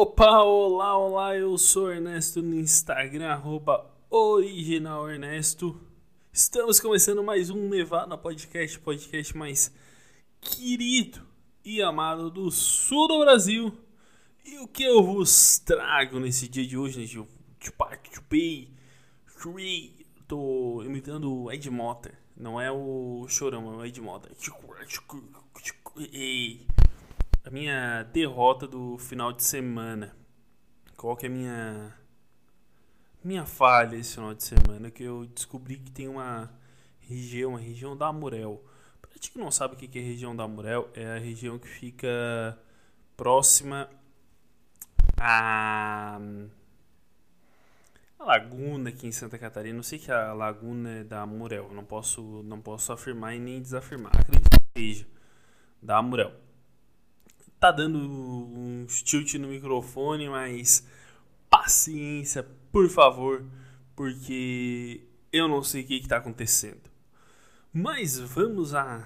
Opa, olá, olá, eu sou Ernesto no Instagram, arroba original Ernesto. Estamos começando mais um Nevada Podcast, podcast mais querido e amado do sul do Brasil. E o que eu vos trago nesse dia de hoje, gente? Chupei, chupei, tô imitando o Ed Motter, não é o Chorão, é o Ed Motter. A minha derrota do final de semana. Qual que é a minha minha falha esse final de semana? Que eu descobri que tem uma região, a região da Amurel. Pra gente que não sabe o que é a região da Amurel, é a região que fica próxima a a laguna aqui em Santa Catarina. Não sei que a laguna é da Amurel. Não posso, não posso afirmar e nem desafirmar. Acredito que seja da Amurel. Tá dando um tilt no microfone, mas paciência, por favor, porque eu não sei o que está acontecendo. Mas vamos à,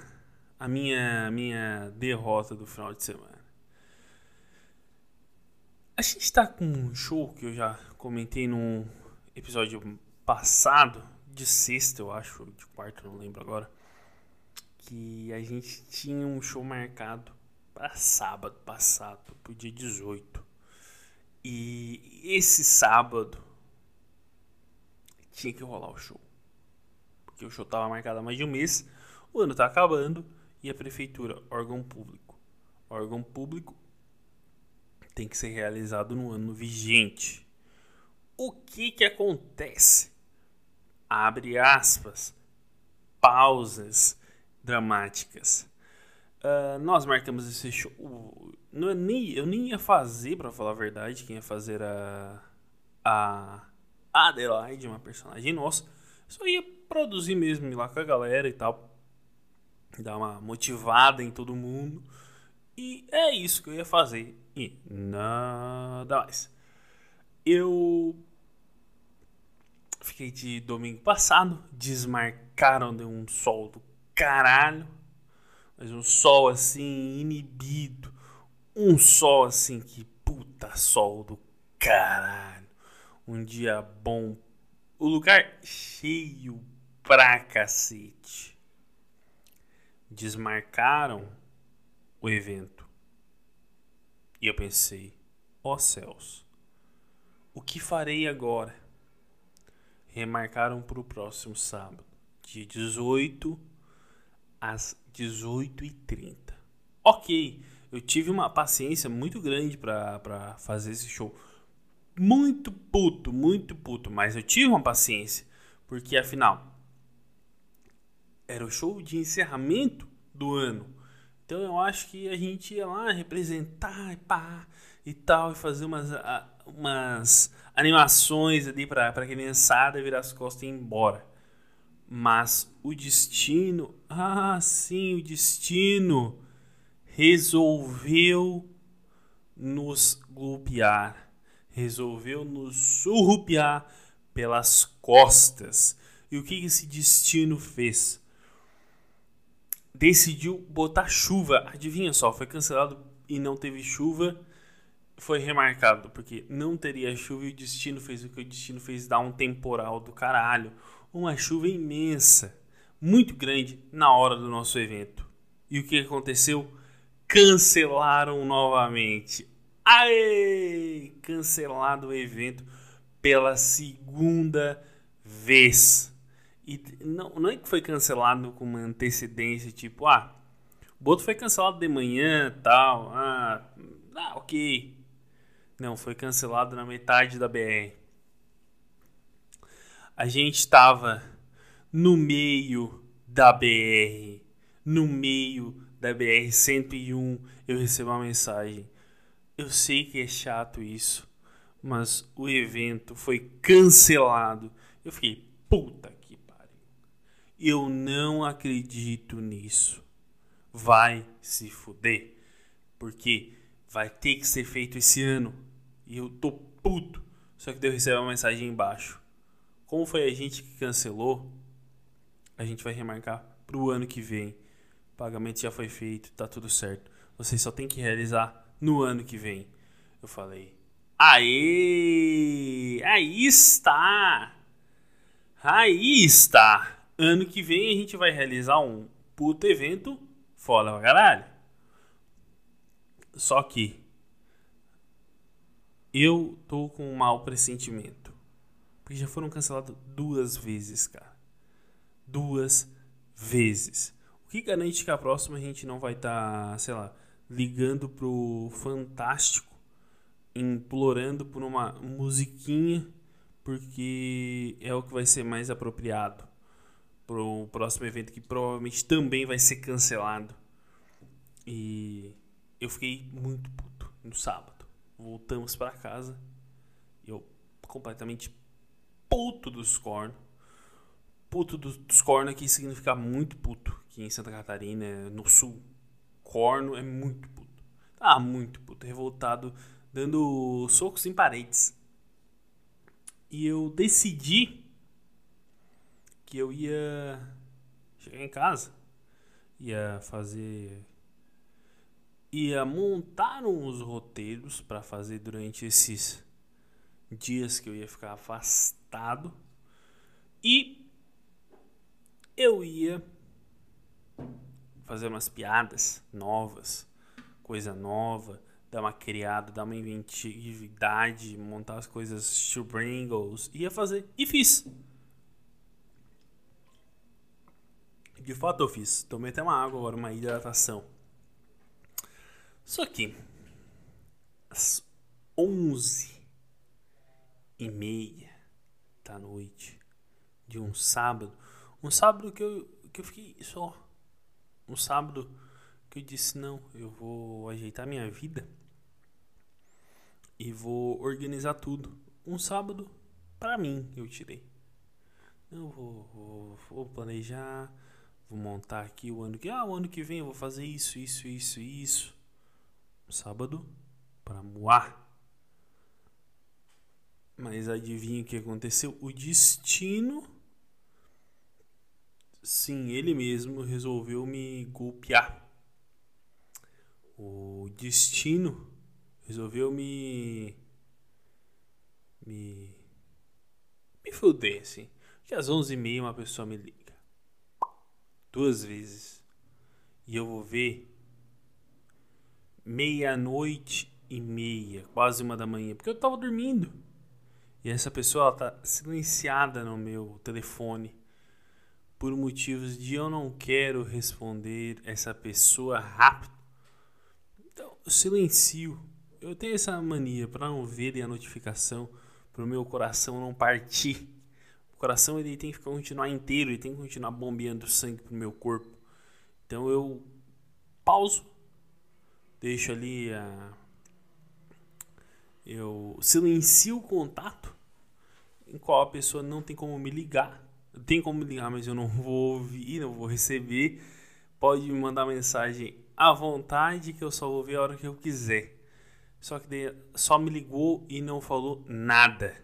à minha, minha derrota do final de semana. A gente está com um show que eu já comentei no episódio passado, de sexta, eu acho, de quarto, não lembro agora que a gente tinha um show marcado sábado passado, pro dia 18. E esse sábado tinha que rolar o show. Porque o show tava marcado há mais de um mês, o ano tá acabando e a prefeitura, órgão público. Órgão público tem que ser realizado no ano vigente. O que que acontece? Abre aspas, pausas dramáticas. Uh, nós marcamos esse show. Não é nem, eu nem ia fazer, para falar a verdade, quem ia fazer a, a Adelaide, uma personagem nossa. Só ia produzir mesmo, ir lá com a galera e tal. Dar uma motivada em todo mundo. E é isso que eu ia fazer. E nada mais. Eu fiquei de domingo passado. Desmarcaram de um sol do caralho. Mas um sol assim, inibido. Um sol assim que puta sol do caralho. Um dia bom. O lugar cheio pra cacete. Desmarcaram o evento. E eu pensei, ó oh céus, o que farei agora? Remarcaram para o próximo sábado, dia 18 às 18h30. Ok, eu tive uma paciência muito grande para fazer esse show. Muito puto, muito puto, mas eu tive uma paciência, porque afinal era o show de encerramento do ano. Então eu acho que a gente ia lá representar e pá e tal, e fazer umas, umas animações ali para a criançada virar as costas e ir embora. Mas o destino, ah, sim, o destino resolveu nos golpear, resolveu nos surrupiar pelas costas. E o que esse destino fez? Decidiu botar chuva. Adivinha só, foi cancelado e não teve chuva. Foi remarcado, porque não teria chuva e o destino fez o que o destino fez dar um temporal do caralho uma chuva imensa, muito grande na hora do nosso evento. E o que aconteceu? Cancelaram novamente. Aê! Cancelado o evento pela segunda vez. E não, não é que foi cancelado com uma antecedência, tipo, ah, o outro foi cancelado de manhã tal. Ah, ah, ok. Não, foi cancelado na metade da BR a gente estava no meio da BR, no meio da BR 101, eu recebo uma mensagem. Eu sei que é chato isso, mas o evento foi cancelado. Eu fiquei, puta que pariu. Eu não acredito nisso. Vai se fuder. Porque vai ter que ser feito esse ano. E eu tô puto. Só que eu recebi uma mensagem embaixo. Como foi a gente que cancelou, a gente vai remarcar para o ano que vem. O pagamento já foi feito, tá tudo certo. Vocês só tem que realizar no ano que vem. Eu falei, Aê! Aí está! Aí está! Ano que vem a gente vai realizar um puto evento foda pra caralho. Só que eu tô com um mau pressentimento. Porque já foram cancelados duas vezes, cara. Duas vezes. O que garante que a próxima a gente não vai estar, tá, sei lá, ligando pro Fantástico, implorando por uma musiquinha, porque é o que vai ser mais apropriado pro próximo evento que provavelmente também vai ser cancelado. E eu fiquei muito puto no sábado. Voltamos para casa. Eu completamente puto dos cornos. Puto dos cornos aqui significa muito puto. Aqui em Santa Catarina, no sul. Corno é muito puto. Ah, muito puto. Revoltado, dando socos em paredes. E eu decidi que eu ia chegar em casa, ia fazer ia montar uns roteiros para fazer durante esses dias que eu ia ficar afastado e eu ia fazer umas piadas novas, coisa nova, dar uma criada, dar uma inventividade, montar as coisas Bringles, ia fazer e fiz. De fato eu fiz. Tomei até uma água agora, uma hidratação. Só que às 11 e meia da noite de um sábado, um sábado que eu, que eu fiquei só, um sábado que eu disse não, eu vou ajeitar minha vida e vou organizar tudo. Um sábado para mim eu tirei. Eu vou, vou, vou planejar, vou montar aqui o ano que ah, o ano que vem eu vou fazer isso, isso, isso, isso sábado para Moá. Mas adivinha o que aconteceu? O destino. Sim, ele mesmo resolveu me golpear. O destino resolveu me. me. me fuder, assim. Que às 11h30 uma pessoa me liga. Duas vezes. E eu vou ver meia-noite e meia, quase uma da manhã, porque eu tava dormindo. E essa pessoa ela tá silenciada no meu telefone por motivos de eu não quero responder essa pessoa rápido. Então, eu silencio. Eu tenho essa mania para não ver a notificação, para o meu coração não partir. O coração ele tem que continuar inteiro, ele tem que continuar bombeando sangue pro meu corpo. Então eu pauso deixo ali a. Eu silencio o contato em qual a pessoa não tem como me ligar. Tem como ligar, mas eu não vou ouvir, não vou receber. Pode me mandar mensagem à vontade que eu só vou ver a hora que eu quiser. Só que daí, só me ligou e não falou nada.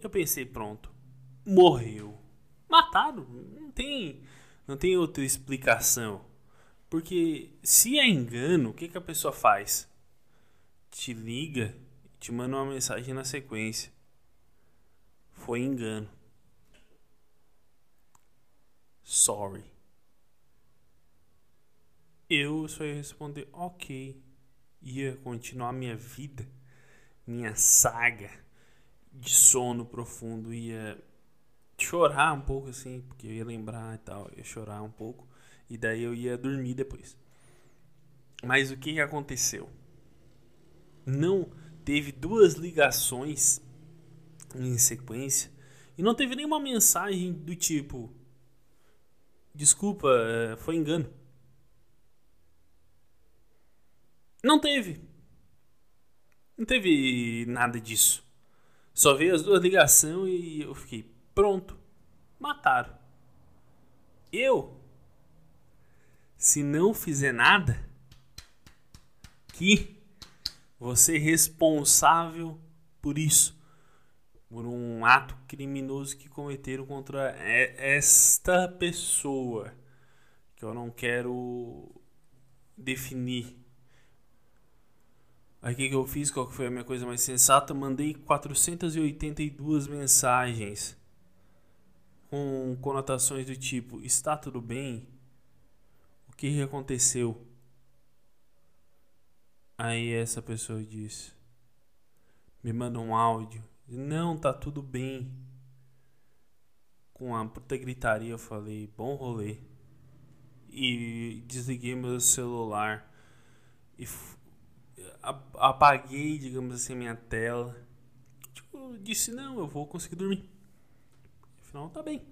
Eu pensei, pronto, morreu. Mataram, não tem, não tem outra explicação. Porque se é engano, o que, que a pessoa faz? Te liga te manda uma mensagem na sequência. Foi engano. Sorry. Eu só ia responder ok. Ia continuar minha vida, minha saga de sono profundo. Ia chorar um pouco assim, porque eu ia lembrar e tal. Ia chorar um pouco. E daí eu ia dormir depois. Mas o que aconteceu? Não teve duas ligações em sequência e não teve nenhuma mensagem do tipo: Desculpa, é, foi engano. Não teve. Não teve nada disso. Só veio as duas ligações e eu fiquei pronto. Mataram. Eu se não fizer nada, que você responsável por isso, por um ato criminoso que cometeram contra esta pessoa, que eu não quero definir Aí o que, que eu fiz? Qual foi a minha coisa mais sensata? Mandei 482 mensagens com conotações do tipo: está tudo bem? O que aconteceu? Aí essa pessoa disse: me manda um áudio. Não, tá tudo bem. Com a puta gritaria eu falei: bom rolê. E desliguei meu celular e apaguei, digamos assim, minha tela. Tipo, disse, não, eu vou conseguir dormir. Afinal, tá bem.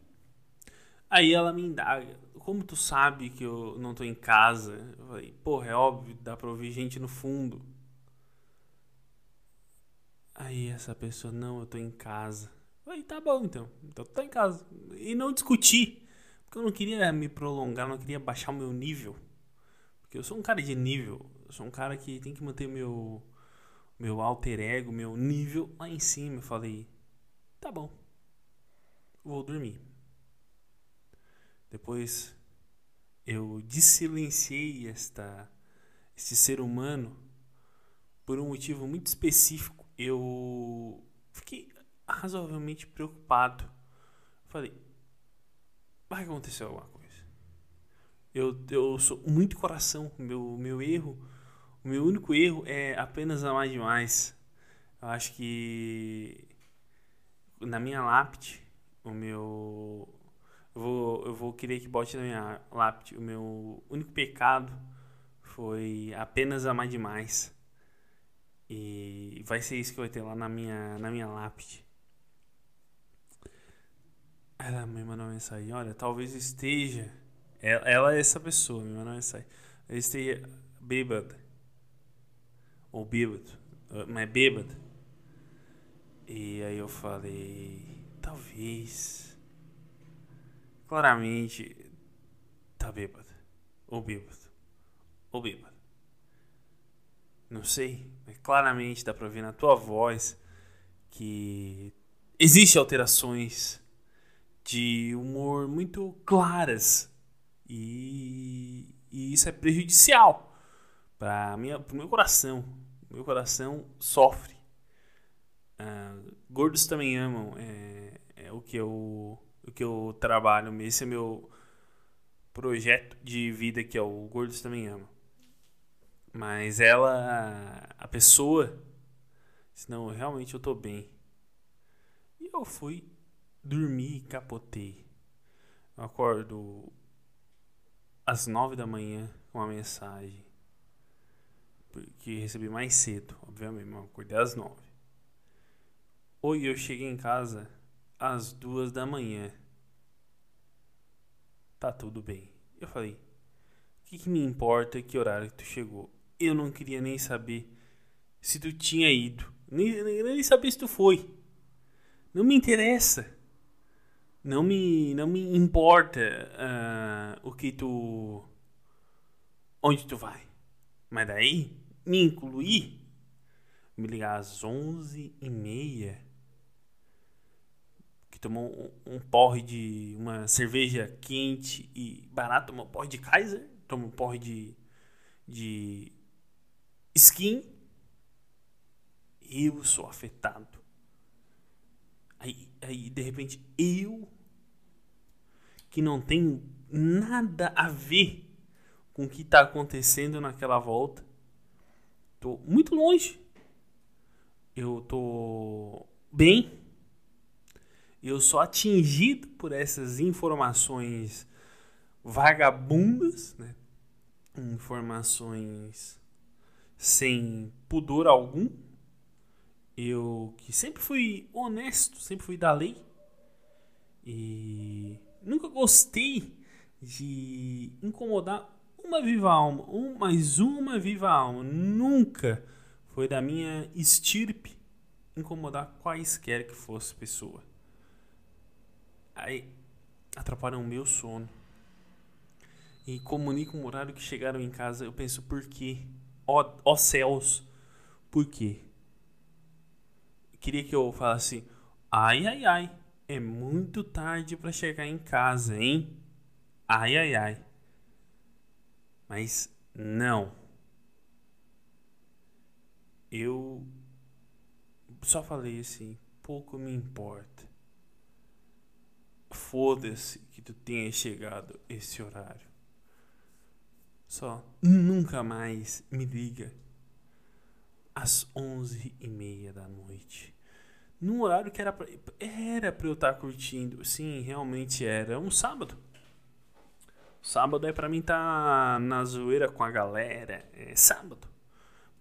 Aí ela me indaga, como tu sabe que eu não tô em casa? Eu falei, porra, é óbvio, dá pra ouvir gente no fundo. Aí essa pessoa, não, eu tô em casa. Falei, tá bom então, então tá em casa. E não discuti, porque eu não queria me prolongar, não queria baixar o meu nível. Porque eu sou um cara de nível. Eu sou um cara que tem que manter meu meu alter ego, meu nível lá em cima. Eu falei, tá bom, vou dormir. Depois eu desilenciei esta este ser humano por um motivo muito específico. Eu fiquei razoavelmente preocupado. Falei, vai acontecer alguma coisa. Eu, eu sou muito coração. Meu, meu erro, o meu único erro é apenas amar demais. Eu acho que na minha lápide, o meu. Eu vou, eu vou querer que bote na minha lápide. O meu único pecado foi apenas amar demais. E vai ser isso que vai ter lá na minha, na minha lápide. Ela me mandou uma mensagem: Olha, talvez esteja ela, ela é essa pessoa, meu nome é essa. Eu esteja bêbado. Ou bêbado. Mas bêbado. E aí eu falei. Talvez. Claramente. Tá bêbado. Ou bêbado. Ou bêbado. Não sei. Mas claramente dá pra ver na tua voz que existem alterações de humor muito claras e, e isso é prejudicial para o meu coração. Meu coração sofre. Uh, gordos também amam. É, é, o que eu o que eu trabalho. Esse é meu projeto de vida que é o Gordos também amam. Mas ela, a pessoa, senão realmente eu tô bem. E eu fui dormir e capotei. Eu acordo às nove da manhã uma mensagem. Porque recebi mais cedo, obviamente, mas acordei às nove. Oi, eu cheguei em casa às duas da manhã. Tá tudo bem. Eu falei, o que, que me importa que horário que tu chegou? Eu não queria nem saber se tu tinha ido. Nem, nem, nem saber se tu foi. Não me interessa não me não me importa uh, o que tu onde tu vai mas daí me incluir me ligar às onze e meia que tomou um, um, porre de uma cerveja quente e barato tomou um porre de Kaiser tomou um porre de de skin eu sou afetado Aí, aí, de repente, eu, que não tenho nada a ver com o que está acontecendo naquela volta, tô muito longe. Eu tô bem. Eu sou atingido por essas informações vagabundas, né? informações sem pudor algum eu que sempre fui honesto, sempre fui da lei e nunca gostei de incomodar uma viva alma, um, mais uma viva alma. Nunca foi da minha estirpe incomodar quaisquer que fosse pessoa. Aí atrapalham o meu sono. E comunicam o horário que chegaram em casa. Eu penso, por quê? Ó, ó céus, por quê? queria que eu falasse: ai, ai, ai, é muito tarde para chegar em casa, hein? Ai, ai, ai. Mas não. eu só falei assim, pouco me importa. Foda-se que tu tenha chegado esse horário. Só nunca mais me liga às onze e meia da noite. Num horário que era pra, era pra eu estar tá curtindo. Sim, realmente era. Um sábado. Sábado é pra mim estar tá na zoeira com a galera. É sábado.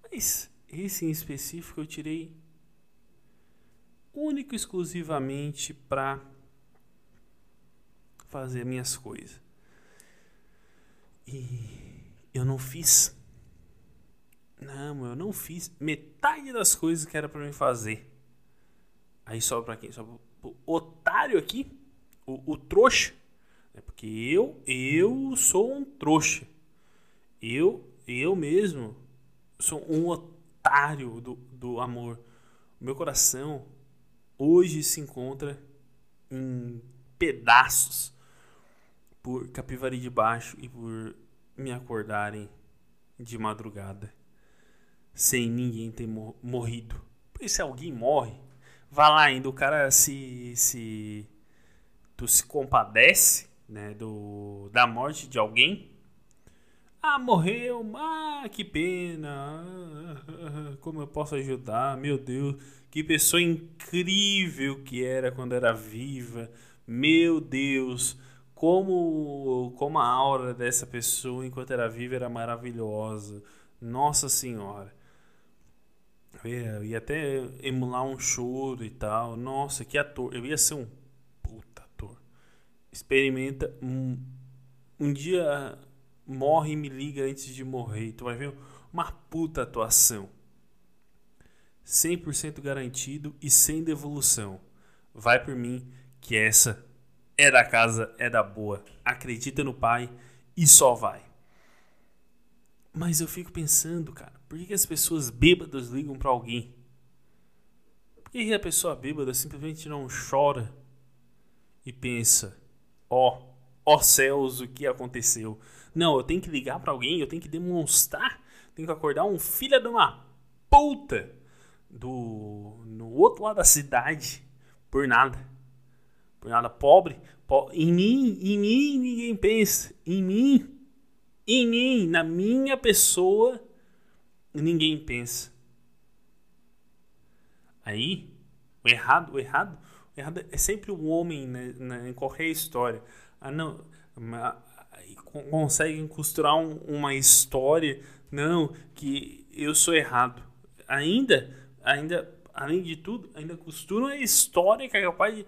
Mas esse em específico eu tirei único e exclusivamente pra fazer minhas coisas. E eu não fiz. Não, eu não fiz metade das coisas que era para mim fazer. Aí sobra pra quem? Sobra pro otário aqui, o, o trouxa. É porque eu, eu sou um trouxa. Eu, eu mesmo sou um otário do, do amor. Meu coração hoje se encontra em pedaços por Capivari de Baixo e por me acordarem de madrugada sem ninguém ter morrido. Porque se alguém morre, vá lá ainda, o cara se, se tu se compadece né, do, da morte de alguém. Ah, morreu, ah, que pena, ah, como eu posso ajudar, meu Deus, que pessoa incrível que era quando era viva, meu Deus, como, como a aura dessa pessoa enquanto era viva era maravilhosa, nossa senhora. Eu ia até emular um choro e tal. Nossa, que ator. Eu ia ser um puta ator. Experimenta. Um, um dia morre e me liga antes de morrer. Tu vai ver uma puta atuação. 100% garantido e sem devolução. Vai por mim que essa é da casa, é da boa. Acredita no pai e só vai. Mas eu fico pensando, cara, por que, que as pessoas bêbadas ligam para alguém? Por que, que a pessoa bêbada simplesmente não chora e pensa: ó, oh, ó oh céus, o que aconteceu? Não, eu tenho que ligar para alguém, eu tenho que demonstrar, tenho que acordar um filho de uma puta do no outro lado da cidade por nada. Por nada pobre, po em mim, em mim ninguém pensa, em mim em mim, na minha pessoa, ninguém pensa. Aí, o errado, o errado, o errado é sempre o homem né, né, em qualquer história. Ah, não, conseguem costurar um, uma história, não, que eu sou errado. Ainda, ainda, além de tudo, ainda costuram a história que é capaz de,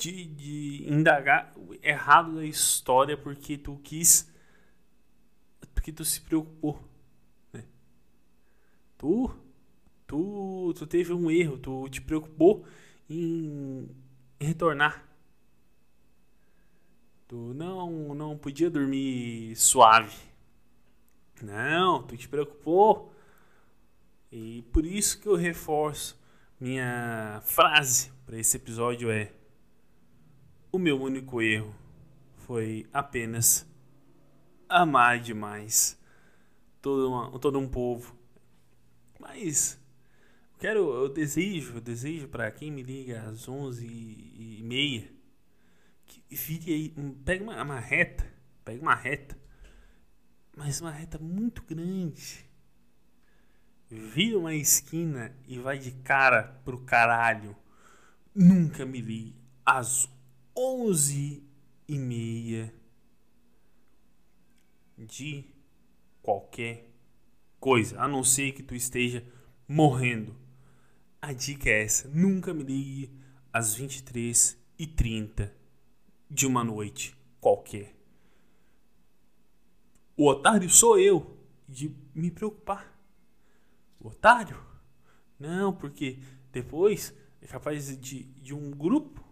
de, de indagar errado da história porque tu quis porque tu se preocupou. Né? Tu, tu, tu teve um erro, tu te preocupou em retornar. Tu não, não podia dormir suave. Não, tu te preocupou. E por isso que eu reforço minha frase para esse episódio é: O meu único erro foi apenas amar demais todo, uma, todo um povo. Mas quero, eu desejo, eu desejo para quem me liga às 11 e meia que vire aí, pegue uma, uma reta, pegue uma reta, mas uma reta muito grande. Vira uma esquina e vai de cara pro caralho. Nunca me ligue às 11 e meia de qualquer coisa, a não ser que tu esteja morrendo. A dica é essa: nunca me ligue às 23h30 de uma noite qualquer. O otário sou eu de me preocupar. O otário? Não, porque depois é capaz de, de um grupo.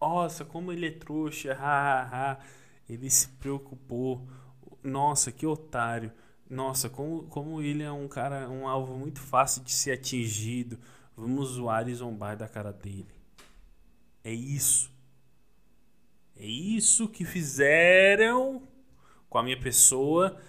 Nossa, como ele é trouxa, ha, ha, ha. ele se preocupou nossa, que otário. Nossa, como, como ele é um cara, um alvo muito fácil de ser atingido. Vamos zoar e zombar da cara dele. É isso. É isso que fizeram com a minha pessoa.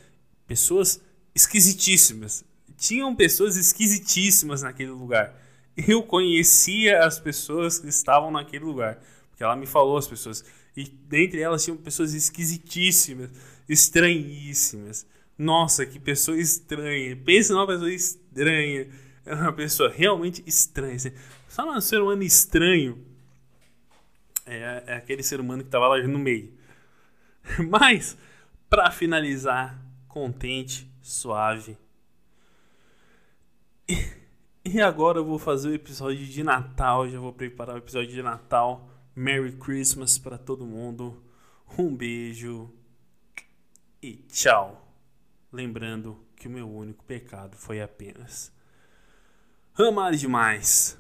Pessoas esquisitíssimas. tinham pessoas esquisitíssimas naquele lugar. Eu conhecia as pessoas que estavam naquele lugar, porque ela me falou as pessoas. E dentre elas tinham pessoas esquisitíssimas, estranhíssimas. Nossa, que pessoa estranha. Pensa numa pessoa estranha. É uma pessoa realmente estranha. Só um ser humano estranho é, é aquele ser humano que estava lá no meio. Mas, para finalizar, contente, suave. E, e agora eu vou fazer o episódio de Natal. Já vou preparar o episódio de Natal. Merry Christmas para todo mundo. Um beijo e tchau. Lembrando que o meu único pecado foi apenas amar demais.